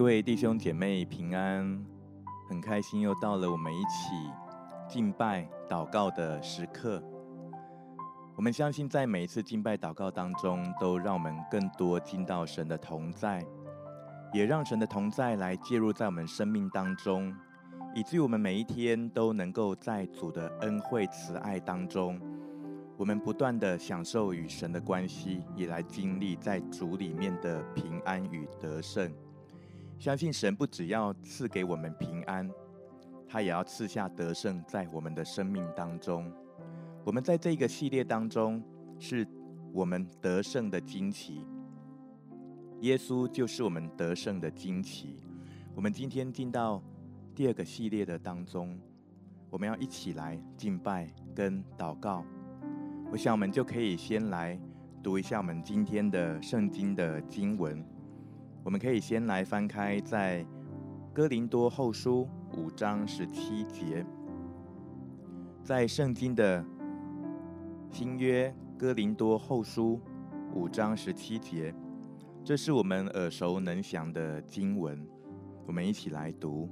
各位弟兄姐妹平安，很开心又到了我们一起敬拜祷告的时刻。我们相信，在每一次敬拜祷告当中，都让我们更多进到神的同在，也让神的同在来介入在我们生命当中，以至于我们每一天都能够在主的恩惠慈爱当中，我们不断的享受与神的关系，也来经历在主里面的平安与得胜。相信神不只要赐给我们平安，他也要赐下得胜在我们的生命当中。我们在这个系列当中，是我们得胜的旌旗。耶稣就是我们得胜的旌旗。我们今天进到第二个系列的当中，我们要一起来敬拜跟祷告。我想我们就可以先来读一下我们今天的圣经的经文。我们可以先来翻开在哥林多后书五章十七节，在圣经的新约哥林多后书五章十七节，这是我们耳熟能详的经文。我们一起来读：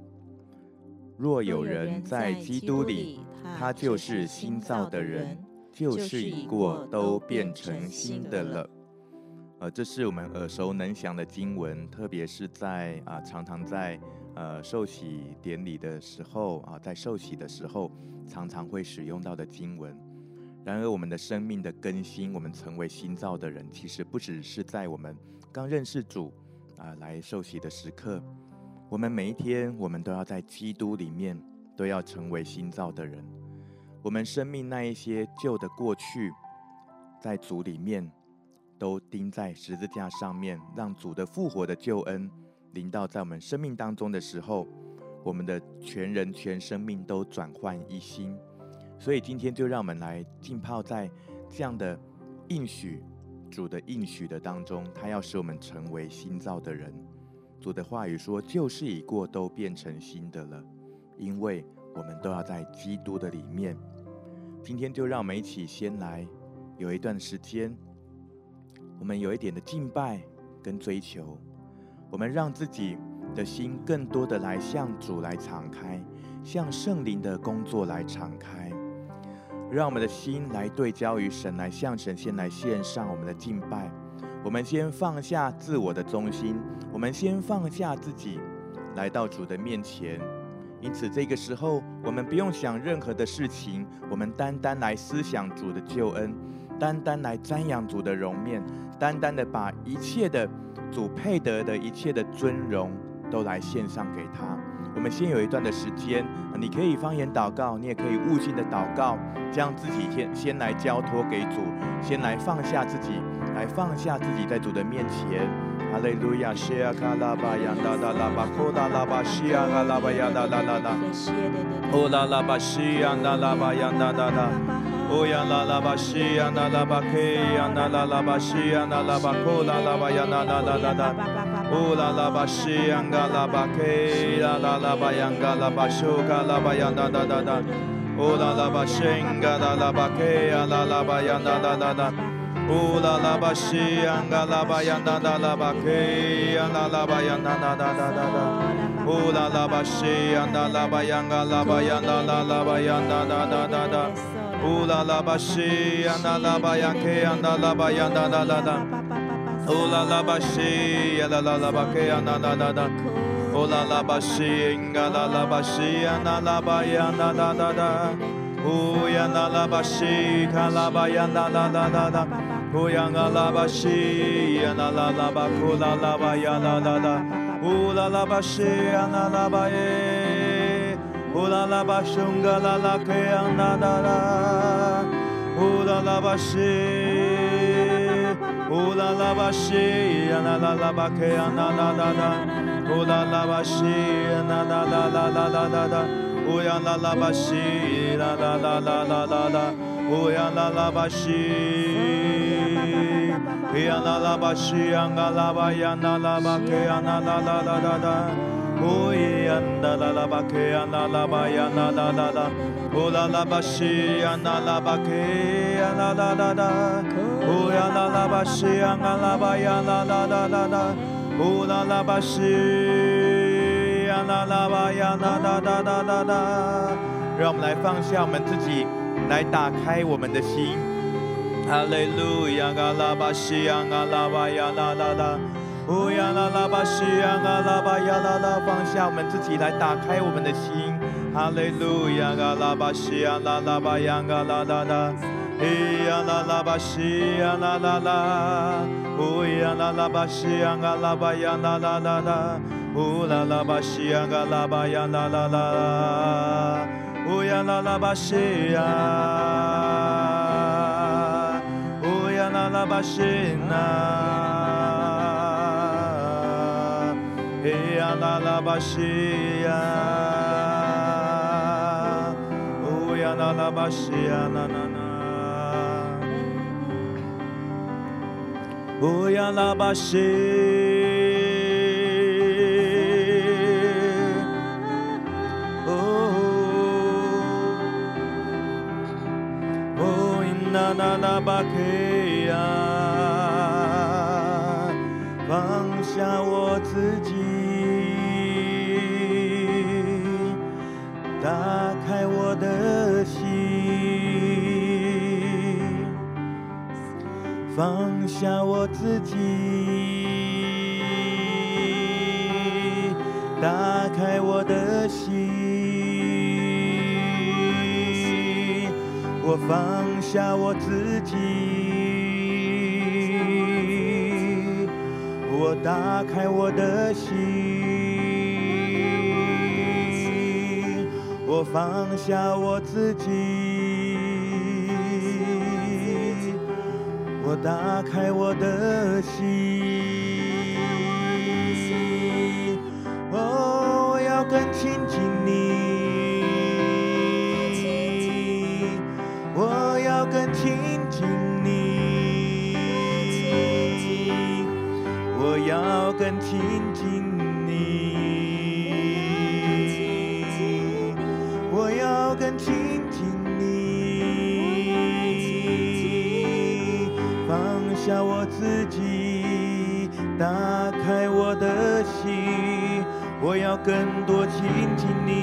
若有人在基督里，他就是新造的人，旧事已过，都变成新的了。呃，这是我们耳熟能详的经文，特别是在啊、常常在呃受洗典礼的时候啊、在受洗的时候，常常会使用到的经文。然而，我们的生命的更新，我们成为新造的人，其实不只是在我们刚认识主啊、来受洗的时刻，我们每一天，我们都要在基督里面，都要成为新造的人。我们生命那一些旧的过去，在主里面。都钉在十字架上面，让主的复活的救恩临到在我们生命当中的时候，我们的全人全生命都转换一新。所以今天就让我们来浸泡在这样的应许，主的应许的当中，他要使我们成为新造的人。主的话语说：“旧事已过，都变成新的了。”因为我们都要在基督的里面。今天就让我们一起先来有一段时间。我们有一点的敬拜跟追求，我们让自己的心更多的来向主来敞开，向圣灵的工作来敞开，让我们的心来对焦于神，来向神先来献上我们的敬拜。我们先放下自我的中心，我们先放下自己，来到主的面前。因此，这个时候我们不用想任何的事情，我们单单来思想主的救恩。单单来瞻仰主的容面，单单的把一切的主配得的一切的尊荣都来献上给他。我们先有一段的时间，你可以方言祷告，你也可以悟性的祷告，将自己先先来交托给主，先来放下自己，来放下自己在主的面前。哈利路亚，西阿卡拉巴呀哒哒拉巴，库拉拉巴西呀阿拉巴呀哒哒哒哒，库拉拉巴西呀哒拉巴呀哒哒哒。哦呀啦啦巴西呀啦啦巴 K 呀啦啦啦巴西呀啦啦巴库啦啦巴呀啦啦啦啦啦，哦啦啦巴西呀嘎啦巴 K 啦啦啦巴呀嘎啦巴苏卡啦巴呀啦啦啦啦，哦啦啦巴西嘎啦啦巴 K 呀啦啦巴呀啦啦啦啦，哦啦啦巴西呀嘎啦巴呀啦啦啦巴 K 呀啦啦巴呀啦啦啦啦啦，哦啦啦巴西呀啦啦巴呀嘎啦巴呀啦啦啦巴呀啦啦啦啦啦。乌拉拉巴西呀那拉巴呀 Ula la ba shi, ana la ba ya ke ana la ba ya da da da da. Ula la ba shi, ya la la la ba ke ana la la la. Ula la ba shi, inga la la ba shi, ana la ba ya da da da la. Uya na la ba shi, ka la ba ya na la la la la. Uya na la ba shi, ya na la la ba ku la la ba ya da da. la. Ula la ba she ana la ba ye. 呼啦啦巴松嘎啦啦克扬啦啦啦，呼啦啦巴西，呼啦啦巴西呀啦啦啦巴克扬啦啦啦啦，呼啦啦巴西呀啦啦啦啦啦啦啦啦，呼呀啦啦巴西啦啦啦啦啦啦啦，呼呀啦啦巴西，呀啦啦巴西呀啦巴呀啦啦巴克扬啦啦啦啦啦啦。哦耶呀啦啦啦巴克呀啦啦巴呀啦啦啦啦，哦啦啦巴西呀啦啦巴克呀啦啦啦啦，哦呀啦啦巴西呀啦啦巴呀啦啦啦啦啦，哦啦啦巴西。啦啦吧呀啦哒哒哒哒哒，让我们来放下我们自己，来打开我们的心。哈利路亚，嘎拉巴西呀，嘎拉巴呀啦啦啦，乌呀啦啦巴西呀，嘎拉巴呀啦啦，放下我们自己，来打开我们的心。哈利路亚，嘎拉巴西呀，啦啦巴呀，嘎啦啦啦，咿呀啦啦巴西呀，啦啦啦，乌呀啦啦巴西呀，嘎拉巴呀，啦啦啦啦，乌啦啦巴西呀，嘎拉巴呀，啦啦啦，乌呀啦啦巴西呀，乌呀啦啦巴西呀，咿呀啦啦巴西呀。啦啦巴西呀，放下我自己，打开我的心。放下我自己，打开我的心。我放下我自己，我打开我的心。我放下我自己。我打开我的心，更亲近你，我要更亲近。下我自己，打开我的心，我要更多亲近你。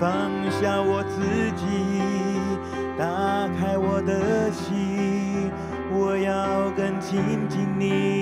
放下我自己，打开我的心，要更亲近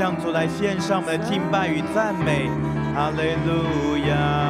向主来献上我们的敬拜与赞美，哈利路亚。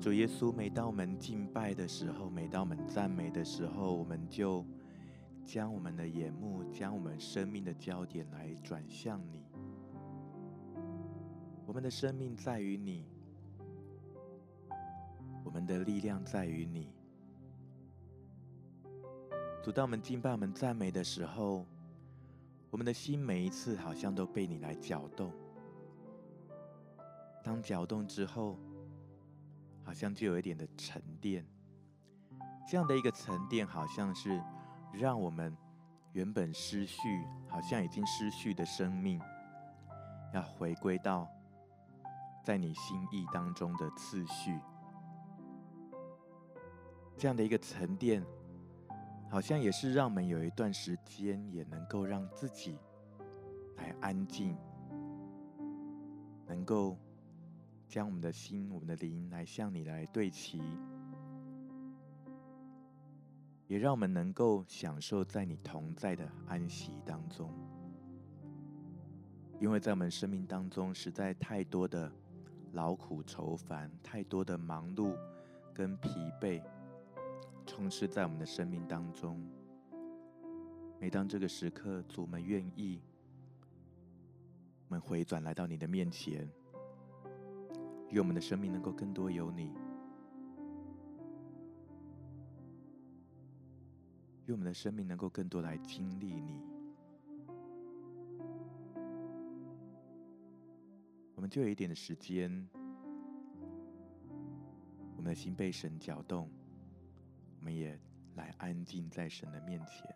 主耶稣，每当我们敬拜的时候，每当我们赞美的时候，我们就将我们的眼目，将我们生命的焦点来转向你。我们的生命在于你，我们的力量在于你。主，当我们敬拜、我们赞美的时候，我们的心每一次好像都被你来搅动。当搅动之后，好像就有一点的沉淀，这样的一个沉淀，好像是让我们原本失去，好像已经失去的生命，要回归到在你心意当中的次序。这样的一个沉淀，好像也是让我们有一段时间，也能够让自己来安静，能够。将我们的心、我们的灵来向你来对齐，也让我们能够享受在你同在的安息当中。因为在我们生命当中，实在太多的劳苦愁烦，太多的忙碌跟疲惫充斥在我们的生命当中。每当这个时刻，主，们愿意，我们回转来到你的面前，愿我们的生命能够更多有你，愿我们的生命能够更多来经历你。我们就有一点的时间，我们的心被神搅动，我们也来安静在神的面前。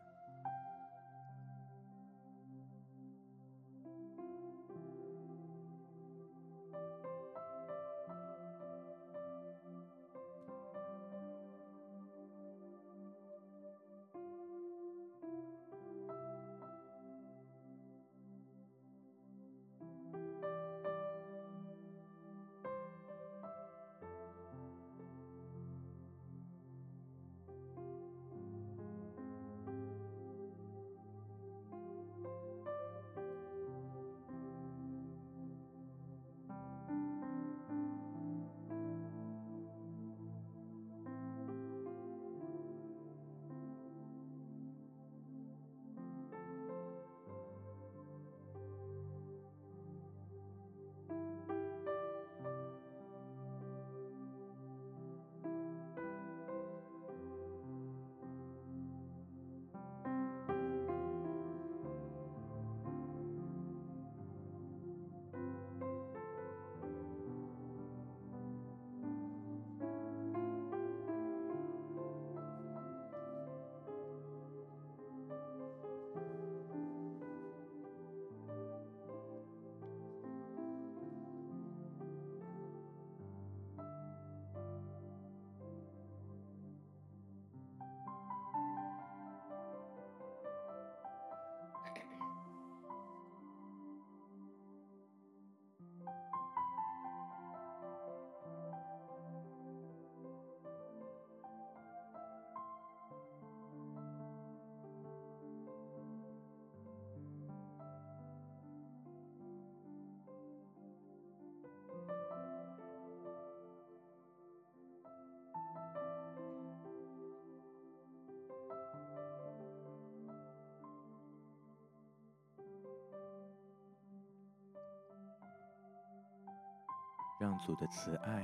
让主的慈爱，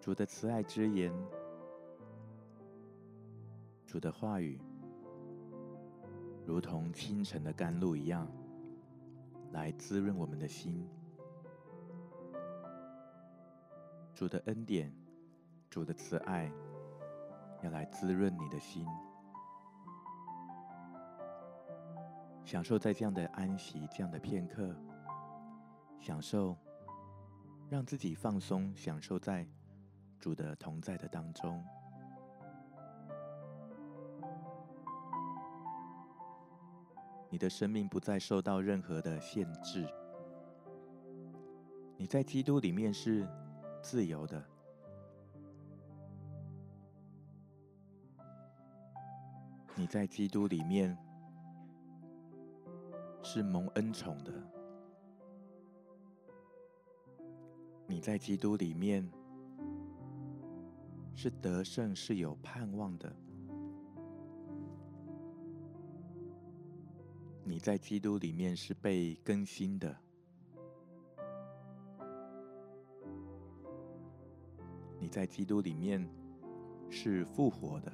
主的慈爱之言，主的话语，如同清晨的甘露一样，来滋润我们的心。主的恩典，主的慈爱，要来滋润你的心，享受在这样的安息、这样的片刻，享受。让自己放松，享受在主的同在的当中。你的生命不再受到任何的限制。你在基督里面是自由的。你在基督里面是蒙恩宠的。你在基督里面是得胜，是有盼望的。你在基督里面是被更新的。你在基督里面是复活的。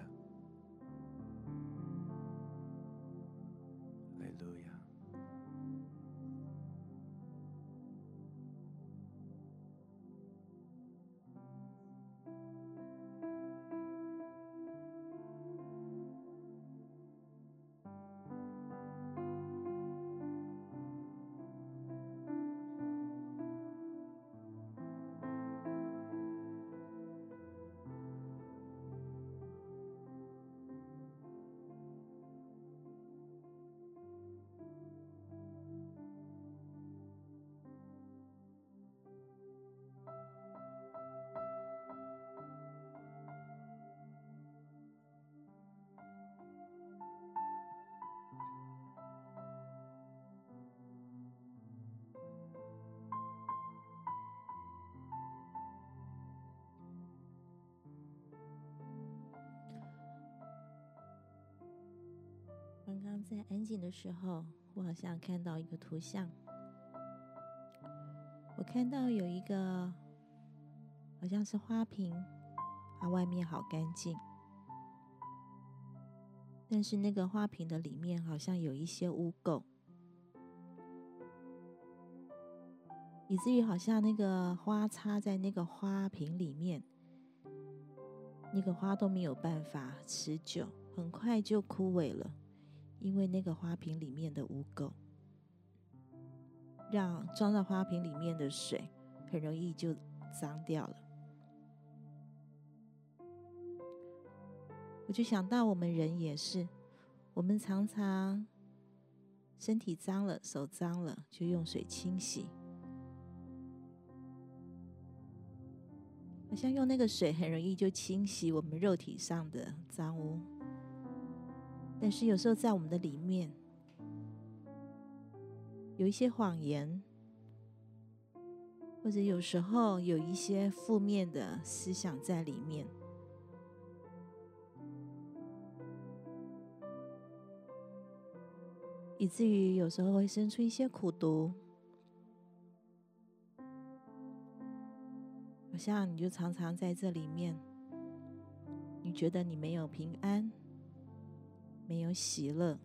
在安静的时候，我好像看到一个图像。我看到有一个好像是花瓶，它外面好干净，但是那个花瓶的里面好像有一些污垢，以至于好像那个花插在那个花瓶里面，那个花都没有办法持久，很快就枯萎了。因为那个花瓶里面的污垢，让装在花瓶里面的水很容易就脏掉了。我就想到我们人也是，我们常常身体脏了、手脏了，就用水清洗，好像用那个水很容易就清洗我们肉体上的脏污。但是有时候在我们的里面，有一些谎言，或者有时候有一些负面的思想在里面，以至于有时候会生出一些苦毒。好像你就常常在这里面，你觉得你没有平安。没有喜乐，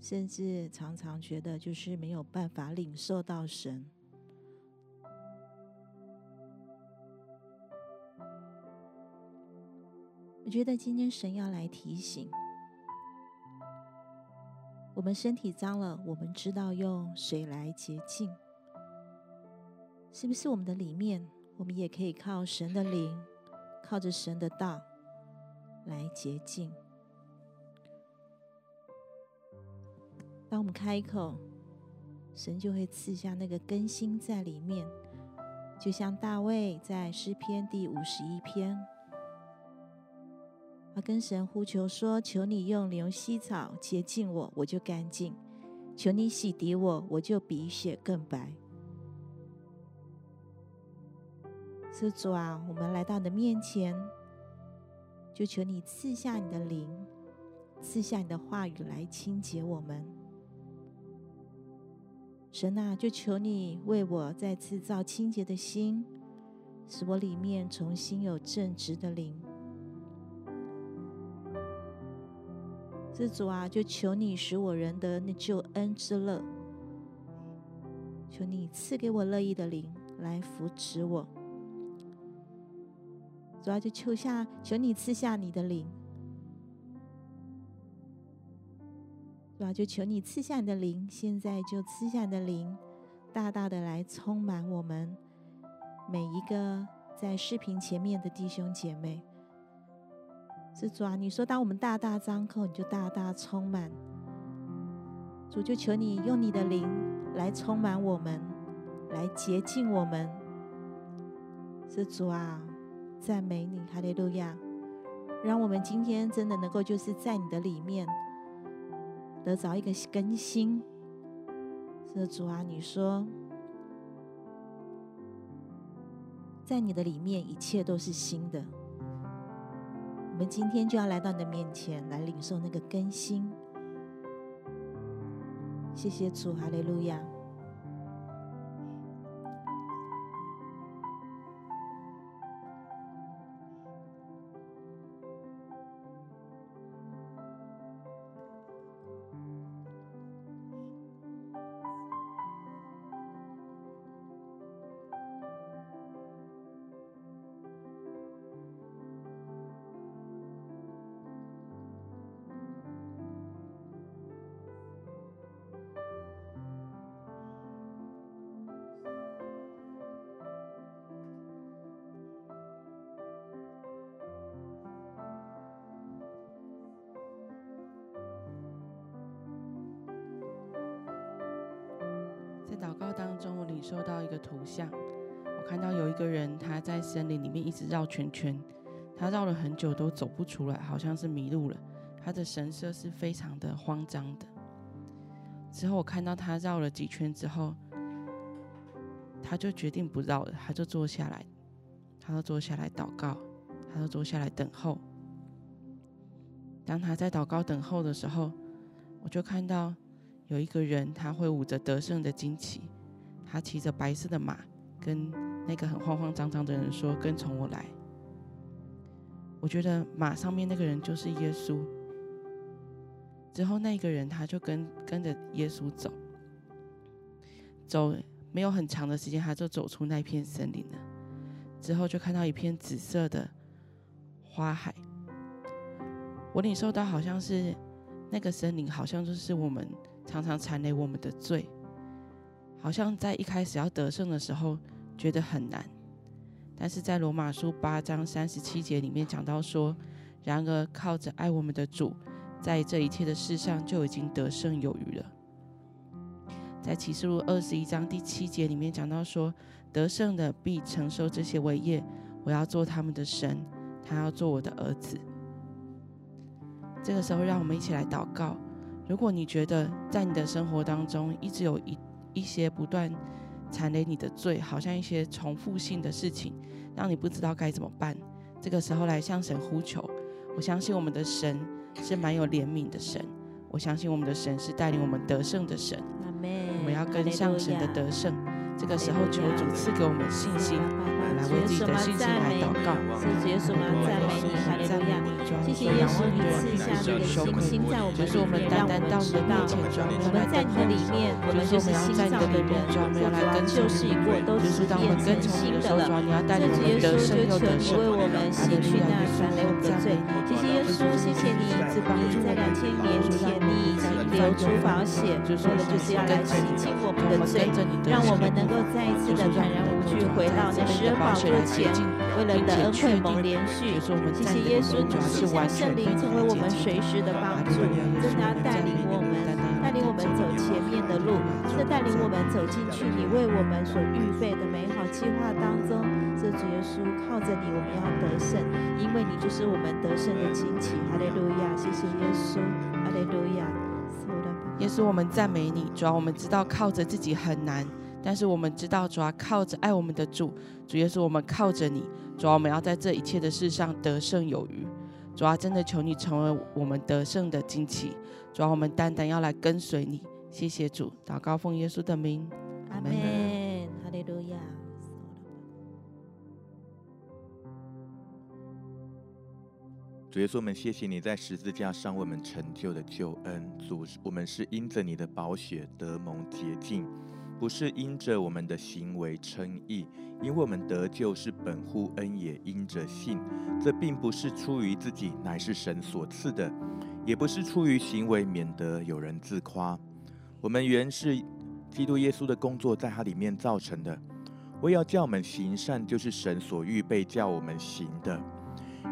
甚至常常觉得就是没有办法领受到神。我觉得今天神要来提醒我们：身体脏了，我们知道用水来洁净，是不是？我们的里面，我们也可以靠神的灵，靠着神的道来洁净。当我们开口，神就会赐下那个更新在里面，就像大卫在诗篇第五十一篇，他跟神呼求说：“求你用牛膝草洁净我，我就干净；求你洗涤我，我就比雪更白。”是主啊，我们来到你的面前，就求你赐下你的灵，赐下你的话语来清洁我们。神啊，就求你为我再次造清洁的心，使我里面重新有正直的灵。是主啊，就求你使我人得那救恩之乐。求你赐给我乐意的灵来扶持我。主啊，就求下，求你赐下你的灵。主啊，就求你赐下你的灵，现在就赐下你的灵，大大的来充满我们每一个在视频前面的弟兄姐妹。是主啊，你说当我们大大张口，你就大大充满。主就求你用你的灵来充满我们，来洁净我们。是主啊，赞美你，哈利路亚！让我们今天真的能够就是在你的里面。得着一个更新，是主啊，你说，在你的里面一切都是新的。我们今天就要来到你的面前来领受那个更新。谢谢主，哈利路亚。个图像，我看到有一个人他在森林里面一直绕圈圈，他绕了很久都走不出来，好像是迷路了。他的神色是非常的慌张的。之后我看到他绕了几圈之后，他就决定不绕了，他就坐下来，他就坐下来祷告，他就坐下来等候。当他在祷告等候的时候，我就看到有一个人，他挥舞着得胜的旌旗，他骑着白色的马，跟那个很慌慌张张的人说：“跟从我来。”我觉得马上面那个人就是耶稣。之后那个人他就跟跟着耶稣走，走没有很长的时间，他就走出那片森林了。之后就看到一片紫色的花海，我领受到好像是那个森林，好像就是我们常常缠累我们的罪，好像在一开始要得胜的时候觉得很难。但是在罗马书八章三十七节里面讲到说，然而靠着爱我们的主，在这一切的事上就已经得胜有余了。在启示录二十一章第七节里面讲到说，得胜的必承受这些伟业，我要做他们的神，他要做我的儿子。这个时候，让我们一起来祷告。如果你觉得在你的生活当中一直有一一些不断缠累你的罪，好像一些重复性的事情，让你不知道该怎么办。这个时候来向神呼求，我相信我们的神是蛮有怜悯的神，我相信我们的神是带领我们得胜的神。我们要跟上神的得胜。这个时候求主赐给我们信心。来为自己的信心来祷告，是主耶稣吗？赞美你，哈利路亚！谢谢耶稣，你赐下这个信心在我们里面，让我们知道我们在你的里面，我们就是新造的人，旧事已过，都是变成新的了。这主耶稣就求你为我们洗去那缠累我们的罪。谢谢耶稣，谢谢你，在两千年前你已经流出宝血，为了就是要来洗净我们的罪，让我们能够再一次的坦然无惧回到那施恩宝座前，为了得恩惠蒙连续。谢谢耶稣，你赐下圣灵成为我们随时的帮助，真的要带领我们，带领我们走前面的路，是带领我们走进去你为我们所预备的美好计划当中。这主耶稣，靠着你，我们要得胜，因为你就是我们得胜的旌旗。哈利路亚！谢谢耶稣，哈利路亚！耶稣，我们赞美你，主要我们知道靠着自己很难。但是我们知道，主要靠着爱我们的主，主耶稣，我们靠着你，主要我们要在这一切的事上得胜有余。主啊真的求你成为我们得胜的惊奇，主啊我们单单要来跟随你。谢谢主，祷告奉耶稣的名，阿门。哈利路亚。主耶稣，我们谢谢你在十字架上为我们成就的救恩。主，我们是因着你的宝血得蒙洁净。不是因着我们的行为称义，因为我们得救是本乎恩，也因着信。这并不是出于自己，乃是神所赐的；也不是出于行为，免得有人自夸。我们原是基督耶稣的工作，在他里面造成的。为要叫我们行善，就是神所预备叫我们行的。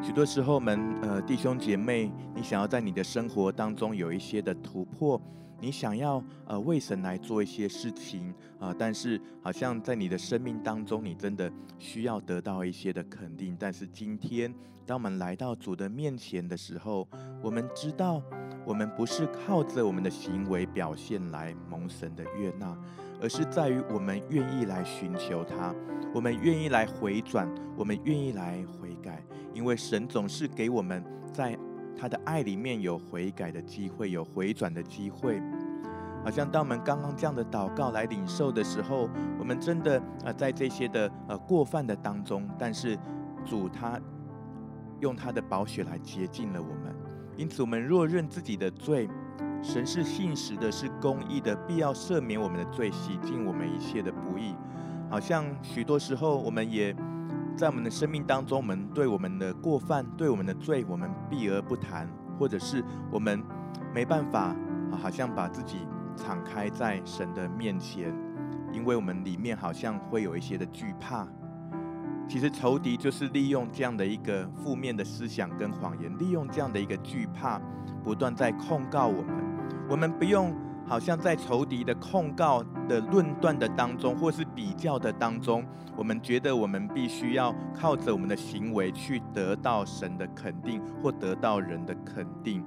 许多时候，我们呃弟兄姐妹，你想要在你的生活当中有一些的突破。你想要呃为神来做一些事情啊、但是好像在你的生命当中，你真的需要得到一些的肯定。但是今天，当我们来到主的面前的时候，我们知道，我们不是靠着我们的行为表现来蒙神的悦纳，而是在于我们愿意来寻求他，我们愿意来回转，我们愿意来悔改，因为神总是给我们在。他的爱里面有悔改的机会，有回转的机会。好像当我们刚刚这样的祷告来领受的时候，我们真的啊，在这些的呃过犯的当中，但是主他用他的宝血来洁净了我们。因此，我们若认自己的罪，神是信实的，是公义的，必要赦免我们的罪，洗净我们一切的不义。好像许多时候，我们也。在我们的生命当中，我们对我们的过犯、对我们的罪，我们避而不谈，或者是我们没办法，好像把自己敞开在神的面前，因为我们里面好像会有一些的惧怕。其实仇敌就是利用这样的一个负面的思想跟谎言，利用这样的一个惧怕，不断在控告我们。我们不用。好像在仇敌的控告的论断的当中，或是比较的当中，我们觉得我们必须要靠着我们的行为去得到神的肯定，或得到人的肯定。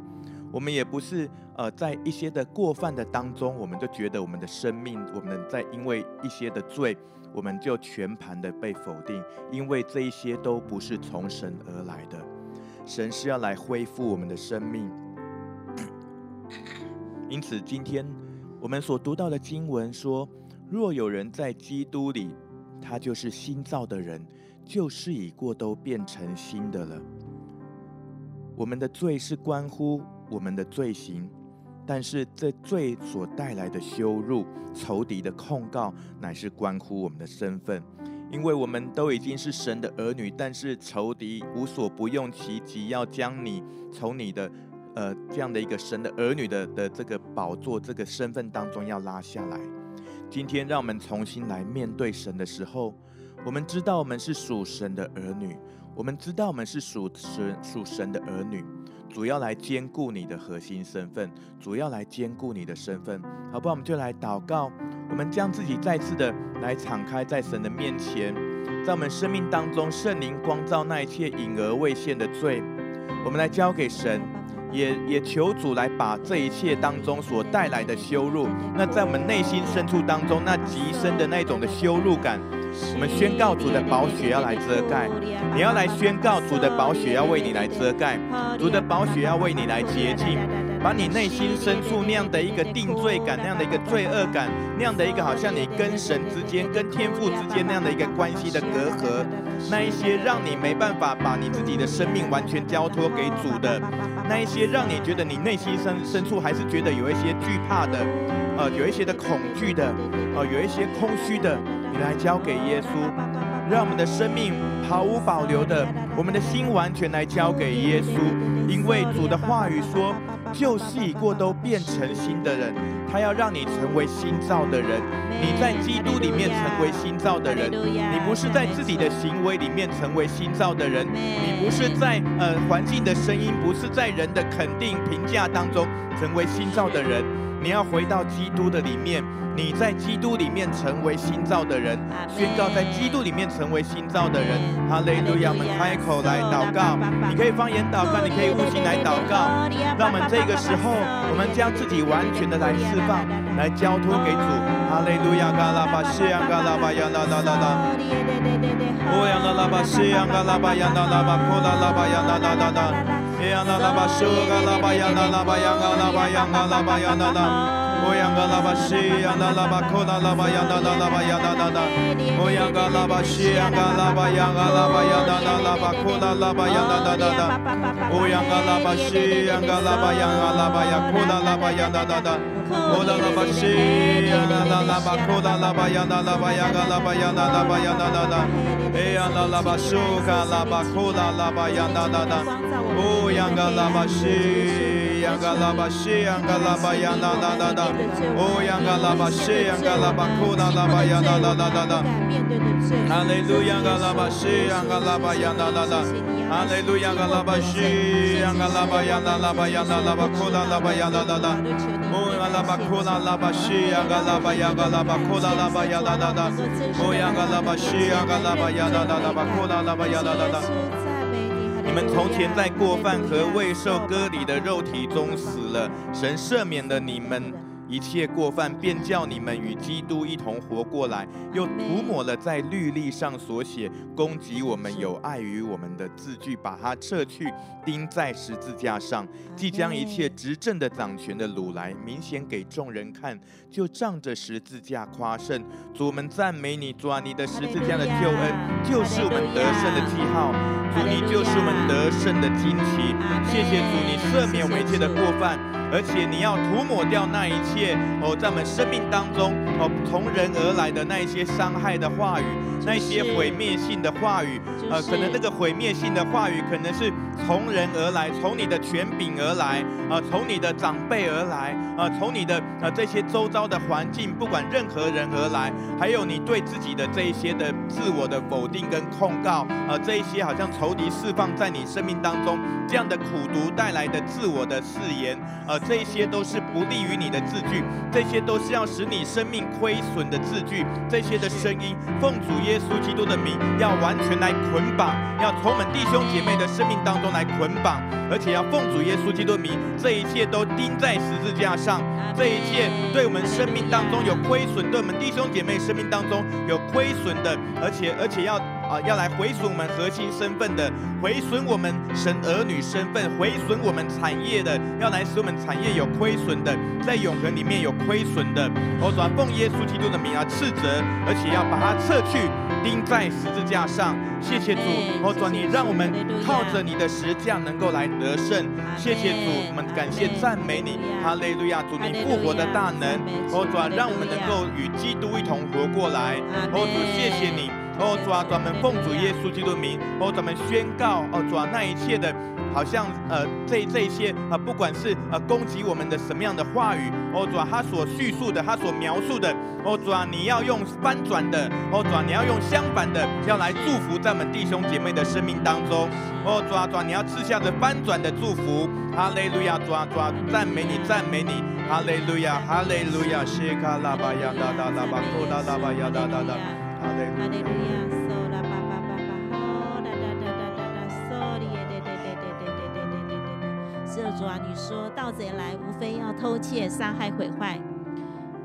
我们也不是呃，在一些的过犯的当中，我们就觉得我们的生命，我们在因为一些的罪，我们就全盘的被否定，因为这一些都不是从神而来的。神是要来恢复我们的生命。因此，今天我们所读到的经文说：“若有人在基督里，他就是新造的人，旧事已过，都变成新的了。”我们的罪是关乎我们的罪行，但是这罪所带来的羞辱、仇敌的控告，乃是关乎我们的身份。因为我们都已经是神的儿女，但是仇敌无所不用其极，要将你从你的呃这样的一个神的儿女的的这个宝座、这个身份当中要拉下来。今天让我们重新来面对神的时候，我们知道我们是属神的儿女，我们知道我们是属神属神的儿女。主要来兼顾你的核心身份，主要来兼顾你的身份，好不好？我们就来祷告，我们将自己再次的来敞开在神的面前，在我们生命当中，圣灵光照那一切隐而未现的罪，我们来交给神，也也求主来把这一切当中所带来的羞辱，那在我们内心深处当中那极深的那种的羞辱感。我们宣告主的宝血要来遮盖，你要来宣告主的宝血要为你来遮盖，主的宝血要为你来洁净，把你内心深处那样的一个定罪感、那样的一个罪恶感、那样的一个好像你跟神之间、跟天父之间那样的一个关系的隔阂，那一些让你没办法把你自己的生命完全交托给主的，那一些让你觉得你内心深深处还是觉得有一些惧怕的，呃，有一些的恐惧的，呃，有一些空虚的。你来交给耶稣，让我们的生命毫无保留的，我们的心完全来交给耶稣。因为主的话语说，旧事已过，都变成新的人。他要让你成为新造的人。你在基督里面成为新造的人，你不是在自己的行为里面成为新造的人，你不是在呃环境的声音，不是在人的肯定评价当中成为新造的人。你要回到基督的里面。你在基督里面成为新造的人，宣告在基督里面成为新造的人。哈利路亚！我们开口来祷告，你可以方言祷告，你可以悟性来祷告。让我们这个时候，我们将自己完全的来释放，来交托给主。哈利路亚！嘎拉巴西亚，嘎拉巴亚，啦啦啦啦。哦呀啦啦巴西，嘎拉巴呀啦啦巴。哦啦啦巴呀啦啦啦啦。哦呀嘎拉巴西呀嘎拉巴呀嘎拉巴呀库拉拉巴呀啦啦啦。哦啦啦巴西呀啦啦啦巴库拉拉巴呀啦啦巴呀嘎拉巴呀啦啦巴呀啦啦啦。哎呀啦啦巴苏嘎拉巴库拉拉巴呀啦啦啦。哦呀嘎拉巴西。呀嘎拉巴西呀嘎拉巴呀啦啦啦啦，哦呀嘎拉巴西呀嘎拉巴库拉拉巴呀啦啦啦啦啦，哈利路亚嘎拉巴西呀嘎拉巴呀啦啦啦，哈利路亚嘎拉巴西呀嘎拉巴呀啦啦巴呀啦啦巴库拉拉巴呀啦啦啦，哦呀拉巴库拉拉巴西呀嘎拉巴呀嘎拉巴库拉拉巴呀啦啦啦，哦呀嘎拉巴西呀嘎拉巴呀啦啦啦巴库拉拉巴呀啦啦啦。你们从前在过犯和未受割礼的肉体中死了，神赦免了你们。一切过犯，便叫你们与基督一同活过来，又涂抹了在律例上所写攻击我们、有碍于我们的字句，把它撤去，钉在十字架上。即将一切执政的、掌权的掳来，明显给众人看，就仗着十字架夸胜。主，我们赞美你，主啊，你的十字架的救恩，就是我们得胜的记号。主，你就是我们得胜的旌旗。谢谢主，你赦免我们一切的过犯。而且你要涂抹掉那一切哦，在我们生命当中哦，从人而来的那一些伤害的话语，那一些毁灭性的话语，呃，可能那个毁灭性的话语，可能是从人而来，从你的权柄而来，啊，从你的长辈而来，啊，从你的啊这些周遭的环境，不管任何人而来，还有你对自己的这一些的自我的否定跟控告，啊，这一些好像仇敌释放在你生命当中这样的苦毒带来的自我的誓言，啊。这些都是不利于你的字句，这些都是要使你生命亏损的字句，这些的声音，奉主耶稣基督的名，要完全来捆绑，要从我们弟兄姐妹的生命当中来捆绑，而且要奉主耶稣基督的名，这一切都钉在十字架上，这一切对我们生命当中有亏损，对我们弟兄姐妹生命当中有亏损的，而且而且要。啊，要来毁损我们核心身份的，毁损我们神儿女身份，毁损我们产业的，要来使我们产业有亏损的，在永恒里面有亏损的。哦，主要，奉耶稣基督的名啊，斥责，而且要把它撤去，钉在十字架上。谢谢主，哦，主啊，你让我们靠着你的十架能够来得胜。谢谢主，我们感谢赞美你，哈利路亚，主你复活的大能，哦，主啊，让我们能够与基督一同活过来。哦，主，谢谢你。哦，主啊，专门奉主耶稣基督名，哦，专门宣告，哦，主啊，那一切的，好像呃，这这些啊，不管是呃攻击我们的什么样的话语，哦，主啊，他所叙述的，他所描述的，哦，主啊，你要用翻转的，哦，主啊，你要用相反的，要来祝福在我们弟兄姐妹的生命当中，哦，主啊，主啊，你要赐下这翻转的祝福，哈利路亚，主啊，主啊，赞美你，赞美你，哈利路亚，哈利路亚，谢卡拉巴呀哒哒哒巴，库拉拉巴呀哒哒哒。哈利路亚，嗦啦叭色主啊，你说盗贼来无非要偷窃、杀害、毁坏。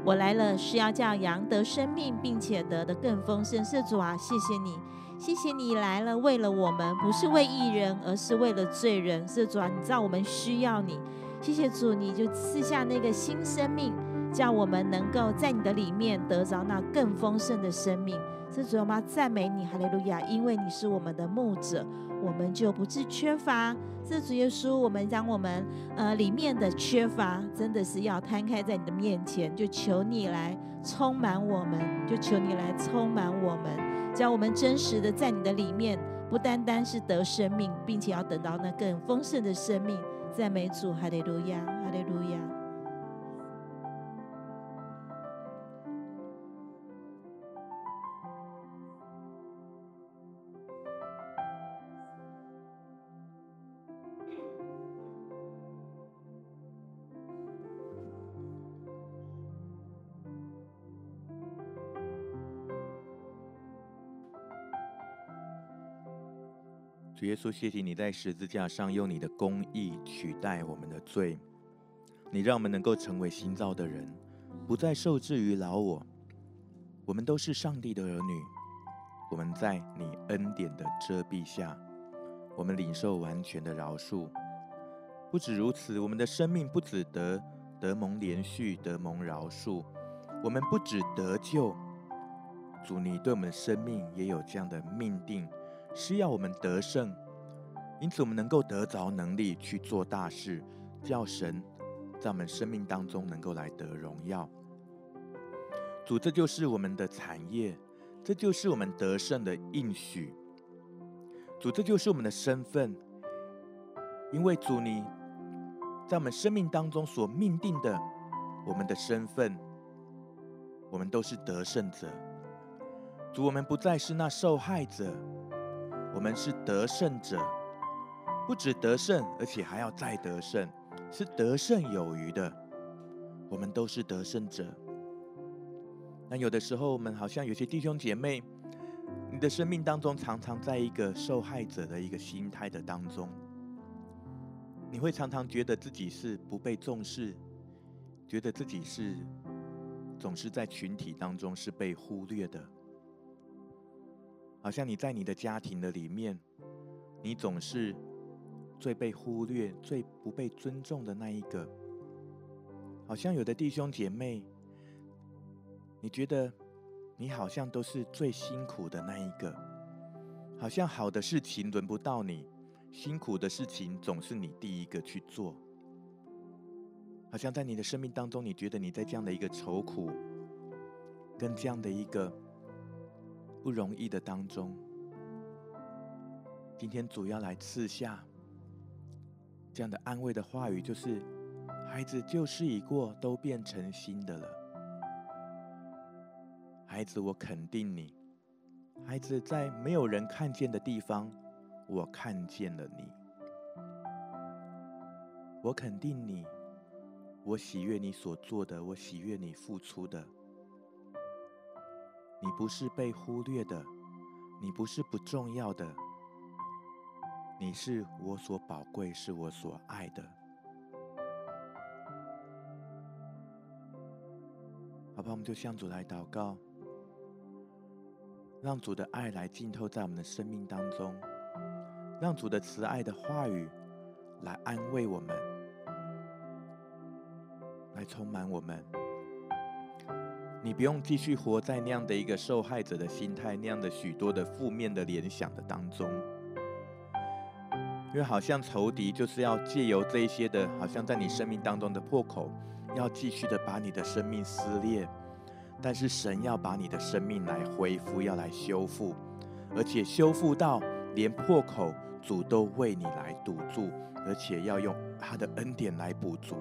我来了是要叫羊得生命，并且得的更丰盛。色主啊，谢谢你，谢谢你来了。为了我们，不是为一人，而是为了罪人。色主啊，你知道我们需要你。谢谢主，你就赐下那个新生命。叫我们能够在你的里面得着那更丰盛的生命。是主吗？赞美你，哈利路亚！因为你是我们的牧者，我们就不致缺乏。这主耶稣，我们将我们呃里面的缺乏，真的是要摊开在你的面前，就求你来充满我们，就求你来充满我们，叫我们真实的在你的里面，不单单是得生命，并且要等到那更丰盛的生命。赞美主，哈利路亚，哈利路亚。耶稣，谢谢你在十字架上用你的公义取代我们的罪，你让我们能够成为新造的人，不再受制于老我。我们都是上帝的儿女，我们在你恩典的遮蔽下，我们领受完全的饶恕。不止如此，我们的生命不只得得蒙连续，得蒙饶恕，我们不止得救，主你对我们的生命也有这样的命定。是要我们得胜，因此我们能够得着能力去做大事，叫神在我们生命当中能够来得荣耀。主，这就是我们的产业，这就是我们得胜的应许。主，这就是我们的身份，因为主你在我们生命当中所命定的我们的身份，我们都是得胜者。主，我们不再是那受害者。我们是得胜者，不止得胜，而且还要再得胜，是得胜有余的。我们都是得胜者。那有的时候，我们好像有些弟兄姐妹，你的生命当中常常在一个受害者的一个心态的当中，你会常常觉得自己是不被重视，觉得自己是总是在群体当中是被忽略的。好像你在你的家庭的里面，你总是最被忽略、最不被尊重的那一个。好像有的弟兄姐妹，你觉得你好像都是最辛苦的那一个，好像好的事情轮不到你，辛苦的事情总是你第一个去做。好像在你的生命当中，你觉得你在这样的一个愁苦，跟这样的一个。不容易的当中，今天主要来赐下这样的安慰的话语，就是孩子旧事已过，都变成新的了。孩子，我肯定你，孩子在没有人看见的地方，我看见了你。我肯定你，我喜悦你所做的，我喜悦你付出的。你不是被忽略的，你不是不重要的，你是我所宝贵，是我所爱的。好吧，我们就向主来祷告。让主的爱来浸透在我们的生命当中，让主的慈爱的话语来安慰我们，来充满我们。你不用继续活在那样的一个受害者的心态，那样的许多的负面的联想的当中，因为好像仇敌就是要借由这一些的，好像在你生命当中的破口，要继续的把你的生命撕裂。但是神要把你的生命来恢复，要来修复，而且修复到连破口主都为你来堵住，而且要用他的恩典来补足。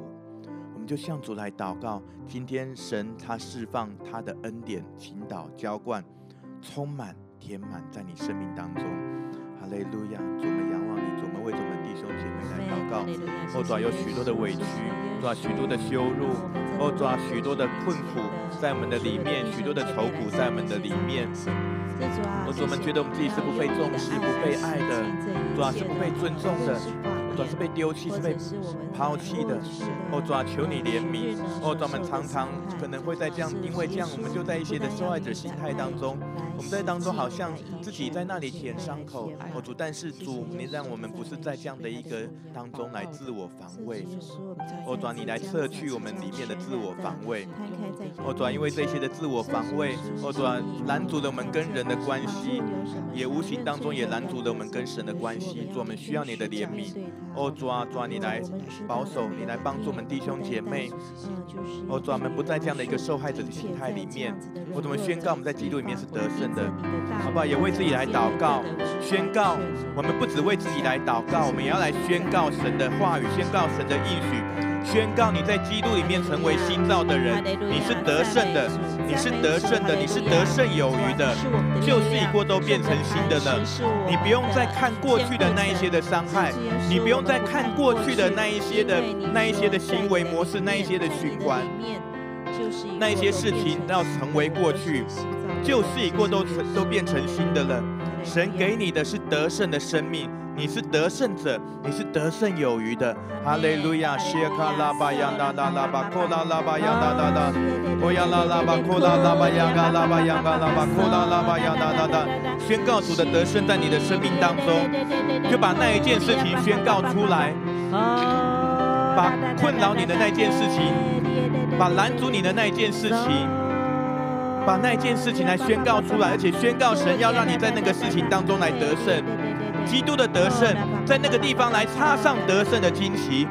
我们就向主来祷告，今天神他释放他的恩典，倾倒浇灌，充满填满在你生命当中。哈利路亚！主，我们仰望你，主，我们为着我们弟兄姐妹来祷告。哦，主啊，有许多的委屈，主啊，许多的羞辱，哦，主啊，许多的困苦在我们的里面，许多的愁苦在我们的里面。哦，主，我们觉得我们自己是不被重视、不被爱的，主啊，是不被尊重的。主是被丢弃，是被抛弃的。哦，主啊，求你怜悯。哦，主啊，我们常常可能会在这样，因为这样，我们就在一些的受害者心态当中，我们在当中好像自己在那里舔伤口。哦，主，但是主，你让我们不是在这样的一个当中来自我防卫。哦，主，你来撤去我们里面的自我防卫。哦，主，因为这些的自我防卫，哦，主，拦阻了我们跟人的关系，也无形当中也拦阻了我们跟神的关系。主，我们需要你的怜悯。哦，主啊，主，你来保守，你来帮助我们弟兄姐妹。哦，主，我们不在这样的一个受害者的心态里面。我怎么宣告我们在基督里面是得胜的？好不好？也为自己来祷告，宣告。我们不只为自己来祷告，我们也要来宣告神的话语，宣告神的应许。宣告你在基督里面成为新造的人，你是得胜的，你是得胜的，你是得胜有余的，旧事已过都变成新的了。你不用再看过去的那一些的伤害，你不用再看过去的那一些的那一些的行为模式，那一些的循环，那一些事情要成为过去，旧事已过都成都变成新的了。神给你的是得胜的生命。你是得胜者，你是得胜有余的。哈利路亚，谢卡拉巴呀啦啦啦巴，库拉拉巴呀啦啦啦，我呀啦啦巴，库拉拉巴呀嘎拉巴呀嘎拉巴，库拉拉巴呀啦啦啦。宣告主的得胜在你的生命当中，就把那一件事情宣告出来，把困扰你的那件事情，把拦阻你的那件事情，把那件事情来宣告出来，而且宣告神要让你在那个事情当中来得胜。基督的得胜，在那个地方来插上得胜的旌旗，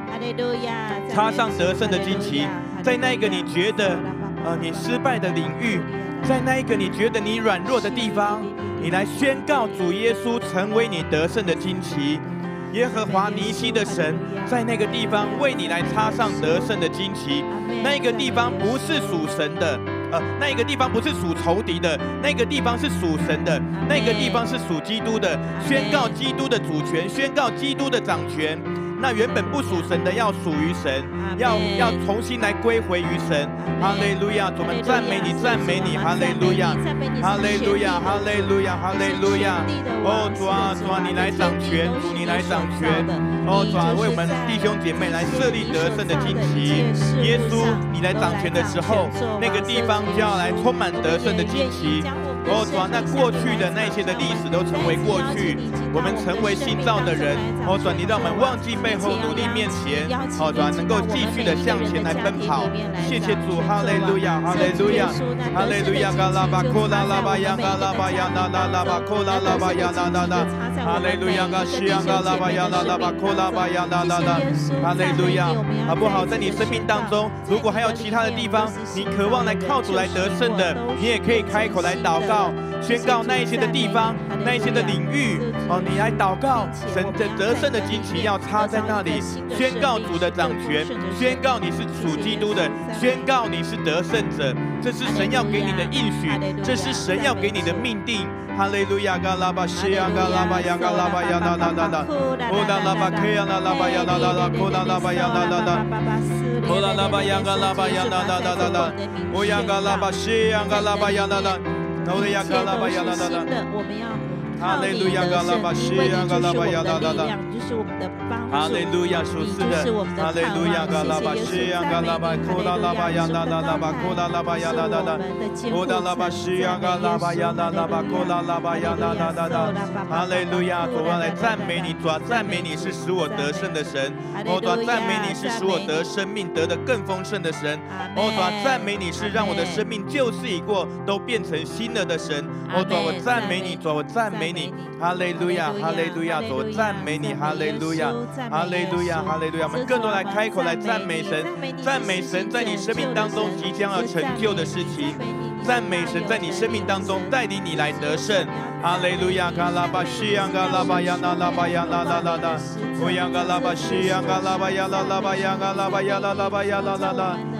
插上得胜的旌旗，在那个你觉得呃你失败的领域，在那一个你觉得你软弱的地方，你来宣告主耶稣成为你得胜的旌旗。耶和华尼西的神在那个地方为你来插上得胜的旌旗，那个地方不是属神的。呃，那个地方不是属仇敌的，那个地方是属神的，那个地方是属基督的。宣告基督的主权，宣告基督的掌权。那原本不属神的要属于神，要要重新来归回于神。哈利路亚，我们赞美你，赞美你，哈利路亚，哈利路亚，哈利路亚，哈利路亚。哦，主啊，主啊，你来掌权，主你来掌权。哦，主啊，为我们弟兄姐妹来设立得胜的旌旗。耶稣，你来掌权的时候，那个地方就要来充满得胜的旌旗。哦，主啊，那过去的那些的历史都成为过去，我们成为新造的人。哦，主啊，你让我们忘记背后，努力面前。哦，主啊，能够继续的向前来奔跑。谢谢主，哈利路亚，哈利路亚，哈利路亚，嘎拉巴库拉拉巴呀，嘎拉巴呀，拉拉拉巴库拉拉巴呀，拉拉拉，哈利路亚，嘎西昂，嘎拉巴亚，拉拉巴库拉巴亚，拉拉拉，哈利路亚，好不好？在你生命当中，如果还有其他的地方，你渴望来靠主来得胜的，你也可以开口来祷告。宣告那一些的地方，那一些的领域，哦，你来祷告，神的得胜的旌旗要插在那里，宣告主的掌权，宣告你是属基督的，宣告你是得胜者，这是神要给你的应许，这是神要给你的命定。哈利路亚，嘎拉巴西亚，嘎拉巴呀，嘎拉巴呀，啦啦啦啦，乌拉拉巴克呀，啦啦巴呀，啦啦啦，乌拉拉巴呀，啦啦啦，乌拉拉巴呀，嘎拉巴呀，啦啦啦啦啦，乌呀嘎拉巴西呀，嘎拉巴呀，啦啦。新的，我们要靠你得胜，因为你就是我们的力量，你就是我们的帮助，你就是我们的盼望。谢谢耶稣，赞美你，你是我们的。救主，你是我们的哈利路亚，主啊，来赞美你，主啊，赞美你是使我得胜的神，哦，主啊，赞美你是使我得生命得的更丰盛的神，哦，主啊，赞美你是让我的生命旧事已过都变成新了的神，哦，主啊，我赞美你，主啊，我赞美你，哈利路亚，哈利路亚，主，我赞美你，哈利路亚，哈利路亚，哈利路亚，我们更多来开口来赞美神，赞美神在你生命当中即将要成就的事情。赞美神在你生命当中带领你来得胜，哈利路亚！嘎拉巴西呀，嘎拉巴呀，那拉巴呀，那拉拉拉，乌央嘎拉巴西呀，嘎拉巴呀，那拉巴呀，嘎拉巴呀，那拉巴呀，那拉拉，乌拉拉巴苏，嘎拉巴呀，可以呀，那拉巴呀，那拉拉，拉卡拉巴呀，拉巴西呀，嘎拉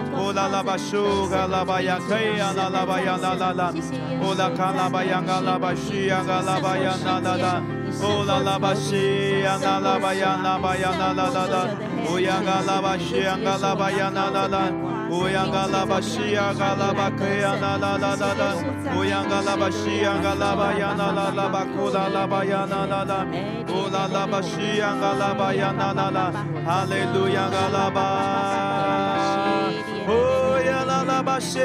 巴呀，那拉拉，乌拉拉巴西呀，那拉巴呀，那巴呀，那拉拉拉，乌央嘎拉巴西呀，嘎拉巴呀，那拉拉。乌央嘎拉巴西呀嘎拉巴克呀那啦啦啦啦，乌央嘎拉巴西呀嘎拉巴呀那啦啦巴库呀啦啦巴西，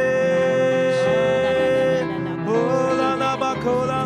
乌拉拉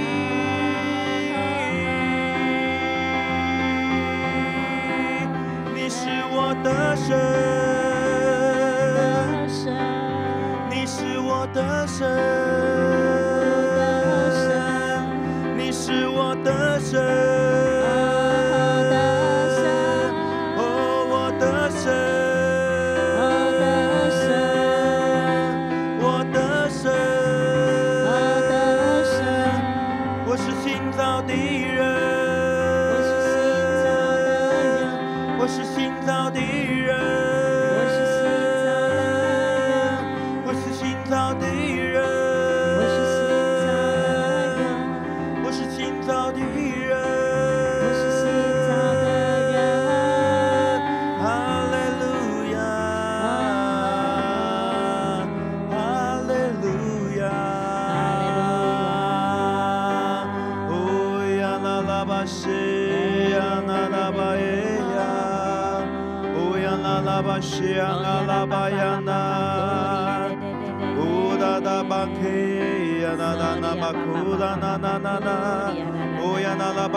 的身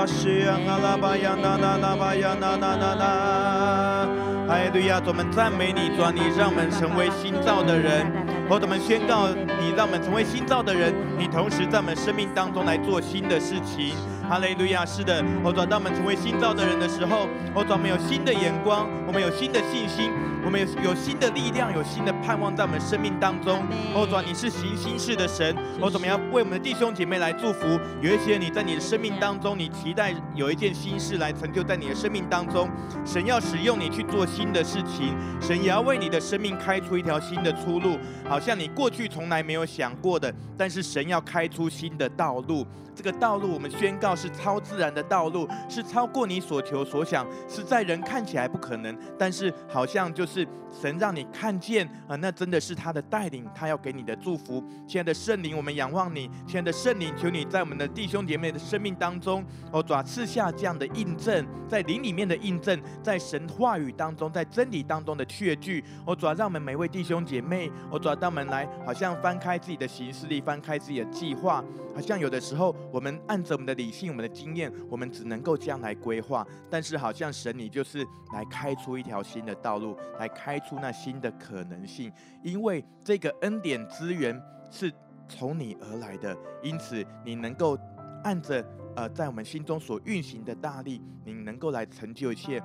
是亚阿拉巴亚那那那巴亚那那那那。哈利亚，主们赞美你，主，你让我们成为新造的人。我主们宣告，你让我们成为新造的人，你同时在我们生命当中来做新的事情。哈利路亚！是的，我转，当我们成为新造的人的时候，我转，我们有新的眼光，我们有新的信心。我们有有新的力量，有新的盼望在我们生命当中。哦，主啊，你是行新事的神。我，怎么样为我们的弟兄姐妹来祝福？有一些你在你的生命当中，你期待有一件新事来成就在你的生命当中。神要使用你去做新的事情，神也要为你的生命开出一条新的出路，好像你过去从来没有想过的。但是神要开出新的道路，这个道路我们宣告是超自然的道路，是超过你所求所想，是在人看起来不可能，但是好像就是神让你看见啊，那真的是他的带领，他要给你的祝福。亲爱的圣灵，我们仰望你，亲爱的圣灵，求你在我们的弟兄姐妹的生命当中，哦，主赐下这样的印证，在灵里面的印证，在神话语当中，在真理当中的确据，哦，主让我们每位弟兄姐妹，哦，主当我们来，好像翻开自己的行事历，翻开自己的计划，好像有的时候我们按着我们的理性、我们的经验，我们只能够这样来规划，但是好像神你就是来开出一条新的道路，来开出那新的可能性，因为这个恩典资源是从你而来的，因此你能够按着呃在我们心中所运行的大力，你能够来成就一切，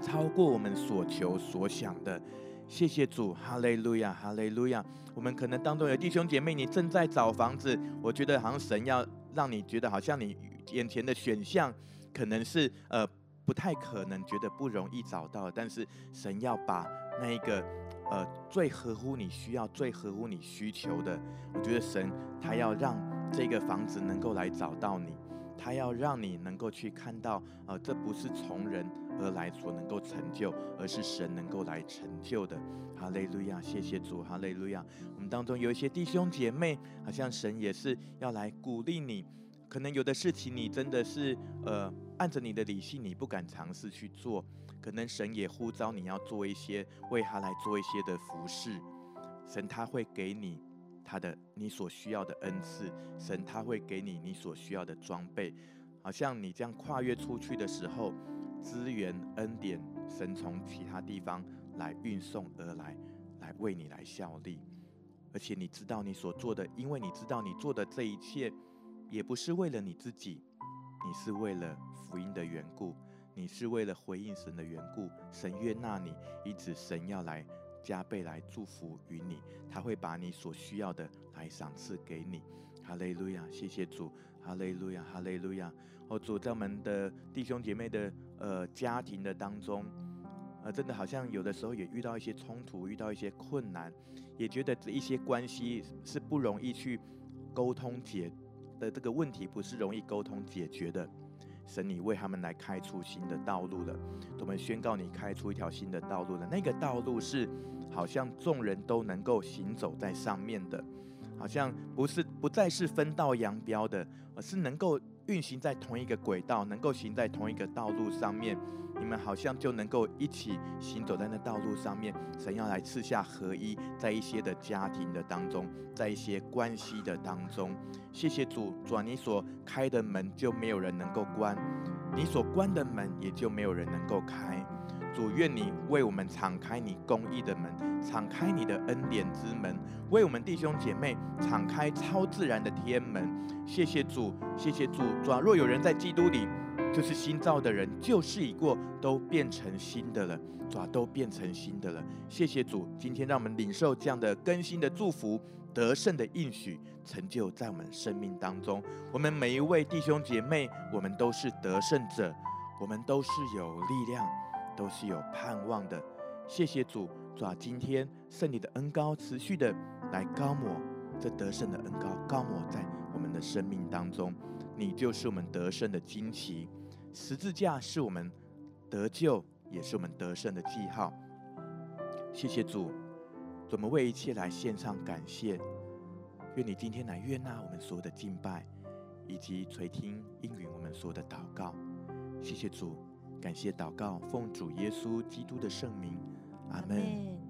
超过我们所求所想的。谢谢主，哈利路亚，哈利路亚。我们可能当中有弟兄姐妹，你正在找房子，我觉得好像神要让你觉得好像你眼前的选项可能是呃不太可能，觉得不容易找到，但是神要把那一个呃最合乎你需要、最合乎你需求的，我觉得神他要让这个房子能够来找到你，他要让你能够去看到，呃，这不是从人。而来所能够成就，而是神能够来成就的。哈利路亚，谢谢主，哈利路亚。我们当中有一些弟兄姐妹，好像神也是要来鼓励你。可能有的事情你真的是呃按着你的理性，你不敢尝试去做。可能神也呼召你要做一些，为他来做一些的服事。神他会给你他的你所需要的恩赐，神他会给你你所需要的装备。好像你这样跨越出去的时候。资源恩典，神从其他地方来运送而来，来为你来效力。而且你知道你所做的，因为你知道你做的这一切，也不是为了你自己，你是为了福音的缘故，你是为了回应神的缘故。神悦纳你，因此神要来加倍来祝福于你，他会把你所需要的来赏赐给你。哈利路亚，谢谢主，哈利路亚，哈利路亚。哦，主在我们的弟兄姐妹的呃家庭的当中，呃，真的好像有的时候也遇到一些冲突，遇到一些困难，也觉得这一些关系是不容易去沟通解的这个问题，不是容易沟通解决的。神，你为他们来开出新的道路了，我们宣告你开出一条新的道路了。那个道路是好像众人都能够行走在上面的，好像不是不再是分道扬镳的，而是能够。运行在同一个轨道，能够行在同一个道路上面，你们好像就能够一起行走在那道路上面。神要来赐下合一，在一些的家庭的当中，在一些关系的当中。谢谢主，主，你所开的门就没有人能够关，你所关的门也就没有人能够开。主，愿你为我们敞开你公义的门，敞开你的恩典之门，为我们弟兄姐妹敞开超自然的天门。谢谢主，谢谢主。主啊，若有人在基督里，就是新造的人，旧事已过，都变成新的了。主啊，都变成新的了。谢谢主，今天让我们领受这样的更新的祝福，得胜的应许成就在我们生命当中。我们每一位弟兄姐妹，我们都是得胜者，我们都是有力量。都是有盼望的，谢谢主，主啊，今天圣灵的恩膏持续的来膏抹这得胜的恩膏，膏抹在我们的生命当中。你就是我们得胜的旌旗，十字架是我们得救，也是我们得胜的记号。谢谢主，我们为一切来献上感谢。愿你今天来悦纳我们所有的敬拜，以及垂听应允我们所有的祷告。谢谢主。感谢祷告，奉主耶稣基督的圣名，アメン